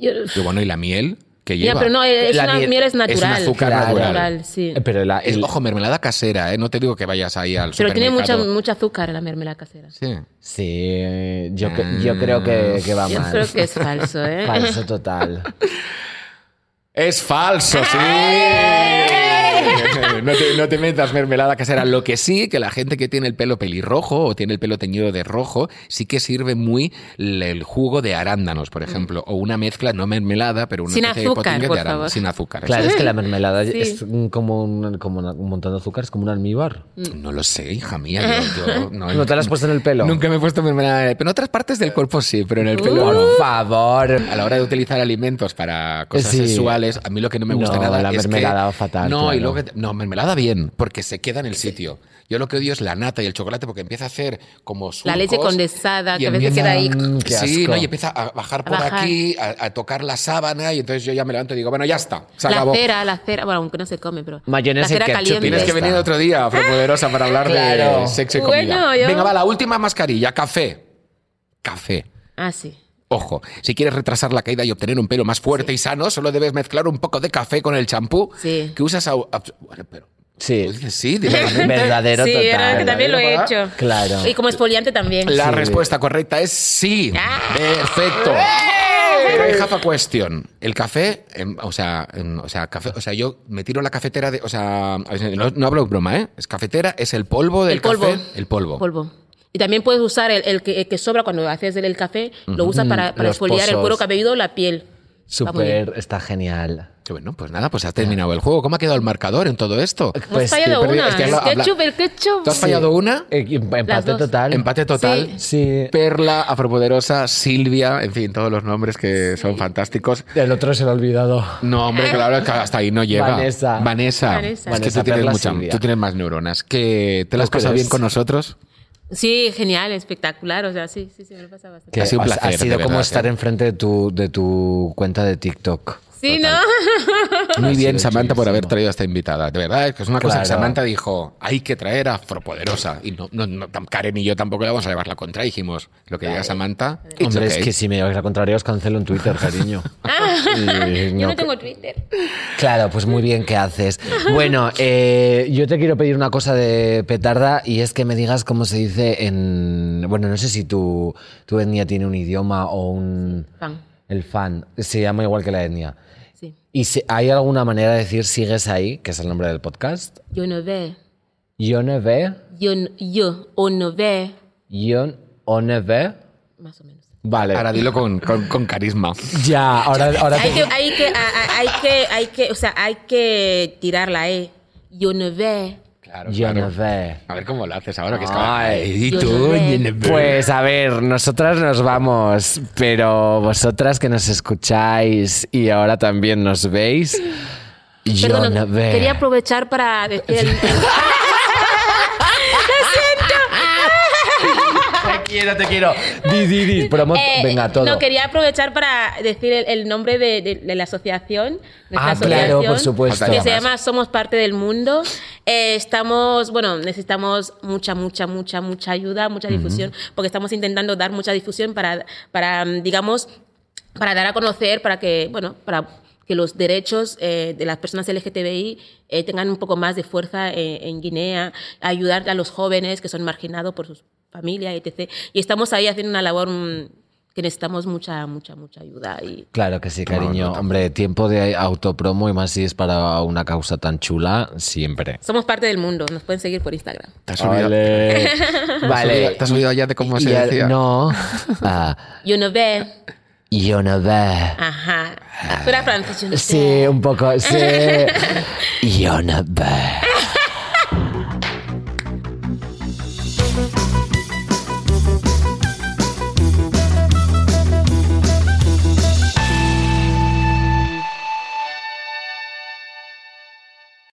C: Yo-
A: Y bueno, ¿y la miel? Que
C: Ya,
A: lleva?
C: pero no, es
B: La
C: una
B: miel-
C: miel, es
A: es un
C: natural.
A: azúcar
B: Claro.
A: natural.
C: sí.
B: Eh, Pero la,
A: Es,
B: el-
A: ojo, mermelada casera, ¿eh? No te digo que vayas ahí al
C: Pero tiene mucha, mucha azúcar la mermelada casera.
A: Sí.
B: Sí, yo, yo creo que, que va
C: Yo
B: mal.
C: creo que es falso, ¿eh?
B: Falso total.
A: Es falso, sí. no, te, no te metas mermelada casera. Lo que sí, que la gente que tiene el pelo pelirrojo o tiene el pelo teñido de rojo, sí que sirve muy el jugo de arándanos, por ejemplo, o una mezcla, no mermelada, pero una
C: Sin
A: de
C: azúcar, por
A: de arándanos,
C: favor.
A: sin azúcar.
B: Claro, es que la mermelada
C: Sí.
B: es como un, como un montón de azúcar, es como un almíbar.
A: es. No lo sé, hija mía. Yo, yo no,
B: ¿No te la has puesto en el pelo?
A: Nunca me he puesto mermelada en el pelo. En otras partes del cuerpo sí, pero en el pelo.
B: Por favor.
A: A la hora de utilizar alimentos para cosas
B: Sí.
A: sexuales, a mí lo que no me gusta
B: No,
A: nada
B: la
A: es que-
B: mermelada fatal,
A: No, y luego no, mermelada bien, porque se queda en el sitio. Yo lo que odio es la nata y el chocolate porque empieza a hacer como surcos.
C: La leche condensada,
A: y
C: que a veces
A: empieza-
C: queda ahí.
B: Mm, qué
A: Sí,
B: asco.
A: ¿no? y empieza a bajar por
C: bajar.
A: aquí, a, a tocar la sábana, y entonces yo ya me levanto y digo, bueno, ya está, se
C: La
A: acabó.
C: cera, la cera, bueno, aunque no se come, pero.
B: Mayonesa y
C: la cera caliente.
A: Tienes que venir otro día, Afropoderosa, para hablar
B: Claro.
A: de sexo y comida.
C: Bueno, yo-
A: Venga, va, la última mascarilla, café. Café.
C: Ah, sí.
A: Ojo, si quieres retrasar la caída y obtener un pelo más fuerte y sano, solo debes mezclar un poco de café con el champú
C: Sí.
A: que usas. A, a- bueno, pero.
B: Sí.
A: ¿tú dices sí?
B: Verdadero
C: sí,
B: total.
C: era que también lo he
A: ¿verdadero,
C: hecho.
B: Claro.
C: Y como exfoliante también.
A: La
B: Sí.
A: respuesta correcta es sí.
C: Ah.
A: Perfecto. Pero I have a question. El café, em, o sea, em, o sea, café, o sea, yo me tiro la cafetera de, o sea, no, no hablo de broma, ¿eh? Es cafetera, es el polvo del
C: El polvo.
A: café, el polvo.
C: Polvo. Y también puedes usar el, el que, el que sobra cuando haces el, el café, lo usas para, para exfoliar el cuero cabelludo o la piel.
B: Súper, está genial.
A: Bueno, pues nada, pues ha terminado el juego. ¿Cómo ha quedado el marcador en todo esto?
C: Hemos
B: Pues,
C: fallado una.
A: es que
C: el
A: habla- habla-
C: ketchup, el ketchup.
A: ¿Tú has fallado una?
B: Eh, empate
C: dos.
B: total.
A: Empate total.
B: Sí.
A: Perla, Afropoderosa, Silvia, en fin, todos los nombres que son fantásticos.
B: El otro se lo ha olvidado.
A: No, hombre, claro, que hasta ahí no llega.
B: Vanessa.
A: Vanessa.
C: Vanessa.
A: Es que
B: Vanessa
A: tú tienes,
B: Perla,
A: mucha- tú tienes más neuronas. ¿Que ¿Te lo has
B: ¿Tú
A: pasado
B: crees?
A: bien con nosotros?
C: Sí, genial, espectacular. O sea, sí, sí, sí, me lo pasa bastante.
B: Que
A: Ha sido un
B: ha-
A: placer,
B: Ha sido
A: de
B: como
A: verdad,
B: estar
A: ¿eh?
B: enfrente de tu, de tu cuenta de TikTok.
C: Sí, ¿no?
A: Muy bien, Samantha, por haber traído a esta invitada. De verdad, es que es una cosa que
B: Claro.
A: Samantha dijo, hay que traer a Afropoderosa. Y no, no, no, Karen y yo tampoco le vamos a llevar la contra. Dijimos, lo que diga Samantha,
B: Hombre,
A: okay.
B: es que si me lleváis la contraria os cancelo en Twitter, cariño. Y
C: Yo no tengo Twitter.
B: Claro, pues muy bien que haces. Bueno, eh, yo te quiero pedir una cosa de petarda y es que me digas cómo se dice en... Bueno, no sé si tu, tu etnia tiene un idioma o un...
C: Fan.
B: El fan. Se llama igual que la etnia. ¿Y si, hay alguna manera de decir sigues ahí, que es el nombre del podcast?
C: Yo no ve.
B: Yo ne ve,
C: Yo, n- yo o no ve.
B: yo o ne ve.
C: Más o menos.
B: Vale.
A: Ahora dilo con, con- con carisma.
B: ya, ahora, ahora
C: Hay que, hay que, a- a- hay que, hay que, o sea, hay que tirar la E. Yo no ve.
A: Claro,
B: Yo
A: claro. A ver cómo lo haces ahora, que es
B: Ay,
A: y tú,
B: Pues a ver, nosotras nos vamos, pero vosotras que nos escucháis y ahora también nos veis, yo
C: Perdón, quería aprovechar para decir el, el-
B: Te quiero, te quiero. Di, di, di. promo-
C: Eh,
B: Venga, todo.
C: No, quería aprovechar para decir el, el nombre de, de- de la asociación.
B: Ah, claro,
C: asociación,
B: por supuesto.
C: Que se llama Somos Parte del Mundo. Eh, estamos, bueno, necesitamos mucha, mucha, mucha, mucha ayuda, mucha difusión, porque estamos intentando dar mucha difusión para, para digamos, para dar a conocer, para que, bueno, para que los derechos eh, de las personas LGTBI eh, tengan un poco más de fuerza eh, en Guinea, ayudar a los jóvenes que son marginados por sus familias, etc. Y estamos ahí haciendo una labor mm, que necesitamos mucha, mucha, mucha ayuda. Y
B: Claro que sí, cariño. Hombre, tiempo de autopromo y más si es para una causa tan chula, siempre.
C: somos parte del mundo. Nos pueden seguir por Instagram.
A: ¿Te has olvidado,
B: Vale.
A: vale. ¿Te has olvidado ya de cómo se
B: Ya-
A: decía?
B: No. Ah,
C: Yo no ve.
B: yo no veo.
C: Ajá. Fuera francés, yo no
B: Sí, un poco, sí. Yo no veo.